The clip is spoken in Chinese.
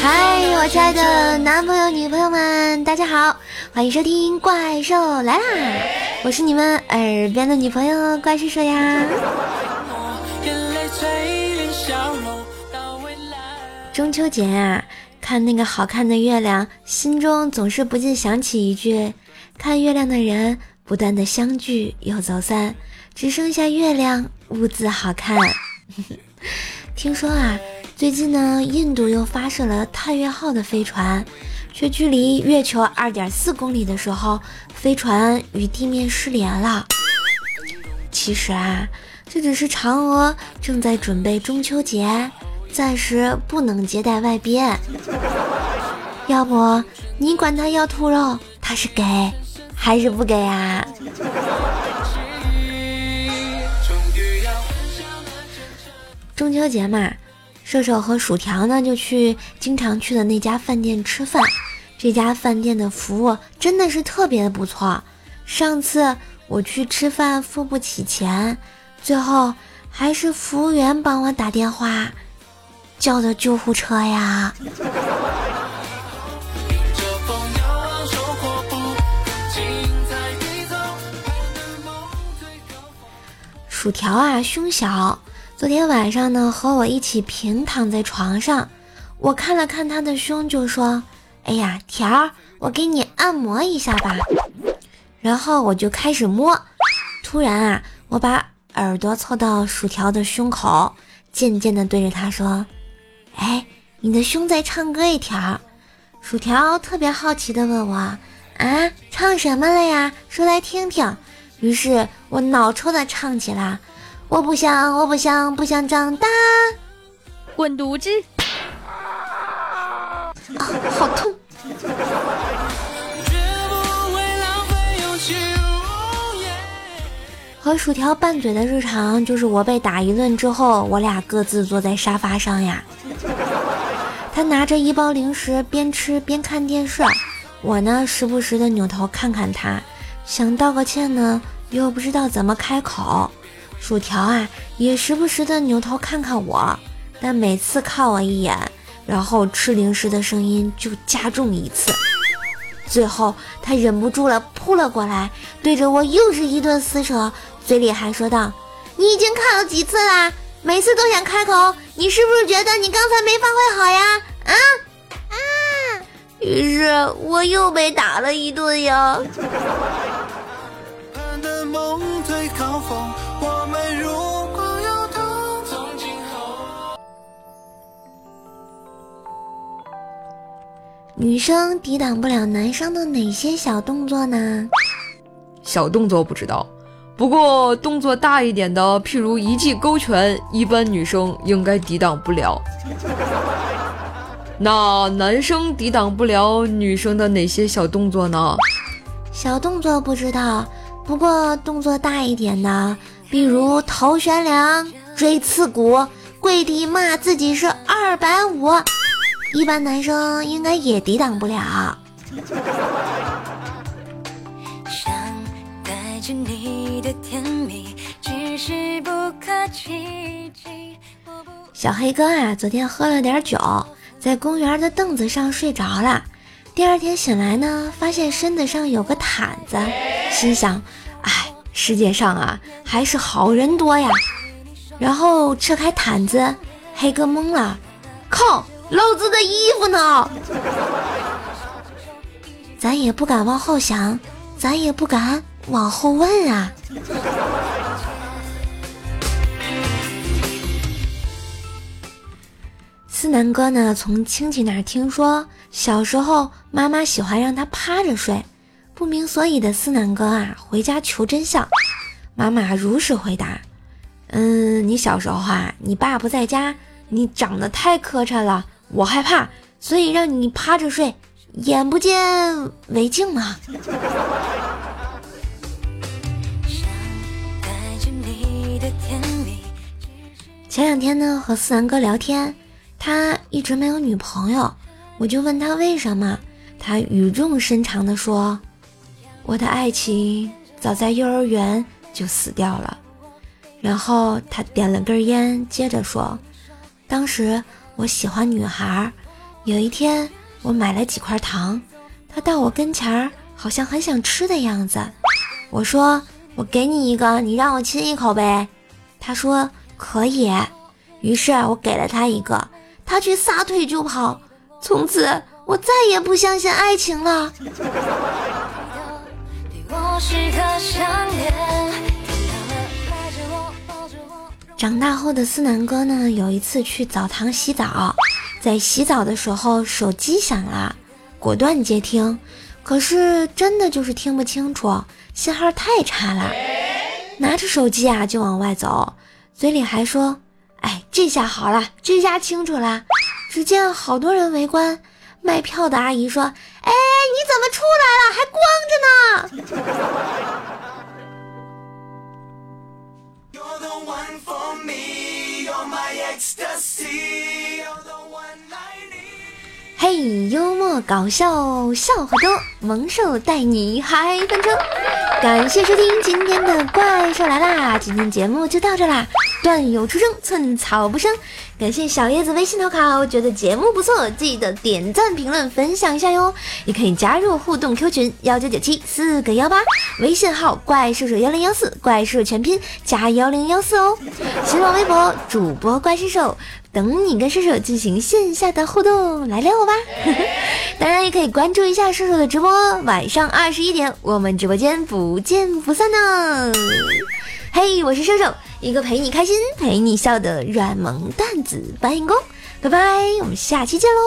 嗨，我亲爱的男朋友、女朋友们，大家好，欢迎收听《怪兽来啦》，我是你们耳边的女朋友怪兽兽呀。中秋节啊，看那个好看的月亮，心中总是不禁想起一句：看月亮的人，不断的相聚又走散，只剩下月亮兀自好看。听说啊。最近呢，印度又发射了探月号的飞船，却距离月球二点四公里的时候，飞船与地面失联了。其实啊，这只是嫦娥正在准备中秋节，暂时不能接待外宾。要不你管他要兔肉，他是给还是不给啊？中秋节嘛。射手和薯条呢，就去经常去的那家饭店吃饭。这家饭店的服务真的是特别的不错。上次我去吃饭付不起钱，最后还是服务员帮我打电话叫的救护车呀。薯条啊，胸小。昨天晚上呢，和我一起平躺在床上，我看了看他的胸，就说：“哎呀，条儿，我给你按摩一下吧。”然后我就开始摸，突然啊，我把耳朵凑到薯条的胸口，渐渐地对着他说：“哎，你的胸在唱歌一条。”薯条特别好奇地问我：“啊，唱什么了呀？说来听听。”于是我脑抽地唱起了。我不想，我不想，不想长大。滚犊子！啊，好痛！和薯条拌嘴的日常，就是我被打一顿之后，我俩各自坐在沙发上呀。他拿着一包零食，边吃边看电视。我呢，时不时的扭头看看他，想道个歉呢，又不知道怎么开口。薯条啊，也时不时的扭头看看我，但每次看我一眼，然后吃零食的声音就加重一次。最后他忍不住了，扑了过来，对着我又是一顿撕扯，嘴里还说道：“你已经看了几次啦？每次都想开口，你是不是觉得你刚才没发挥好呀？啊啊！”于是我又被打了一顿呀。女生抵挡不了男生的哪些小动作呢？小动作不知道，不过动作大一点的，譬如一记勾拳，一般女生应该抵挡不了。那男生抵挡不了女生的哪些小动作呢？小动作不知道，不过动作大一点的，比如头悬梁、锥刺股、跪地骂自己是二百五。一般男生应该也抵挡不了。小黑哥啊，昨天喝了点酒，在公园的凳子上睡着了。第二天醒来呢，发现身子上有个毯子，心想：哎，世界上啊，还是好人多呀。然后扯开毯子，黑哥懵了，靠！老子的衣服呢？咱也不敢往后想，咱也不敢往后问啊。思南哥呢，从亲戚那儿听说，小时候妈妈喜欢让他趴着睡，不明所以的思南哥啊，回家求真相。妈妈如实回答：“嗯，你小时候啊，你爸不在家，你长得太磕碜了。”我害怕，所以让你趴着睡，眼不见为净嘛。前两天呢，和思南哥聊天，他一直没有女朋友，我就问他为什么，他语重心长的说：“我的爱情早在幼儿园就死掉了。”然后他点了根烟，接着说：“当时。”我喜欢女孩。有一天，我买了几块糖，她到我跟前儿，好像很想吃的样子。我说：“我给你一个，你让我亲一口呗。”她说：“可以。”于是我给了她一个，她却撒腿就跑。从此，我再也不相信爱情了。长大后的思南哥呢，有一次去澡堂洗澡。在洗澡的时候，手机响了，果断接听，可是真的就是听不清楚，信号太差了。拿着手机啊，就往外走，嘴里还说：“哎，这下好了，这下清楚了。”只见好多人围观，卖票的阿姨说：“哎，你怎么出来了？还光着呢！”嘿，幽默搞笑，笑话多，萌兽带你嗨翻车！感谢收听今天的怪兽来啦，今天节目就到这啦。段友出生，寸草不生。感谢小叶子微信投稿，觉得节目不错，记得点赞、评论、分享一下哟。也可以加入互动 Q 群幺九九七四个幺八，微信号怪兽手幺零幺四，怪兽全拼加幺零幺四哦。新浪微博主播怪兽手。等你跟射手进行线下的互动，来撩我吧！当然也可以关注一下射手的直播，晚上二十一点，我们直播间不见不散呢。嘿，我是射手，一个陪你开心、陪你笑的软萌蛋子搬运工。拜拜，我们下期见喽！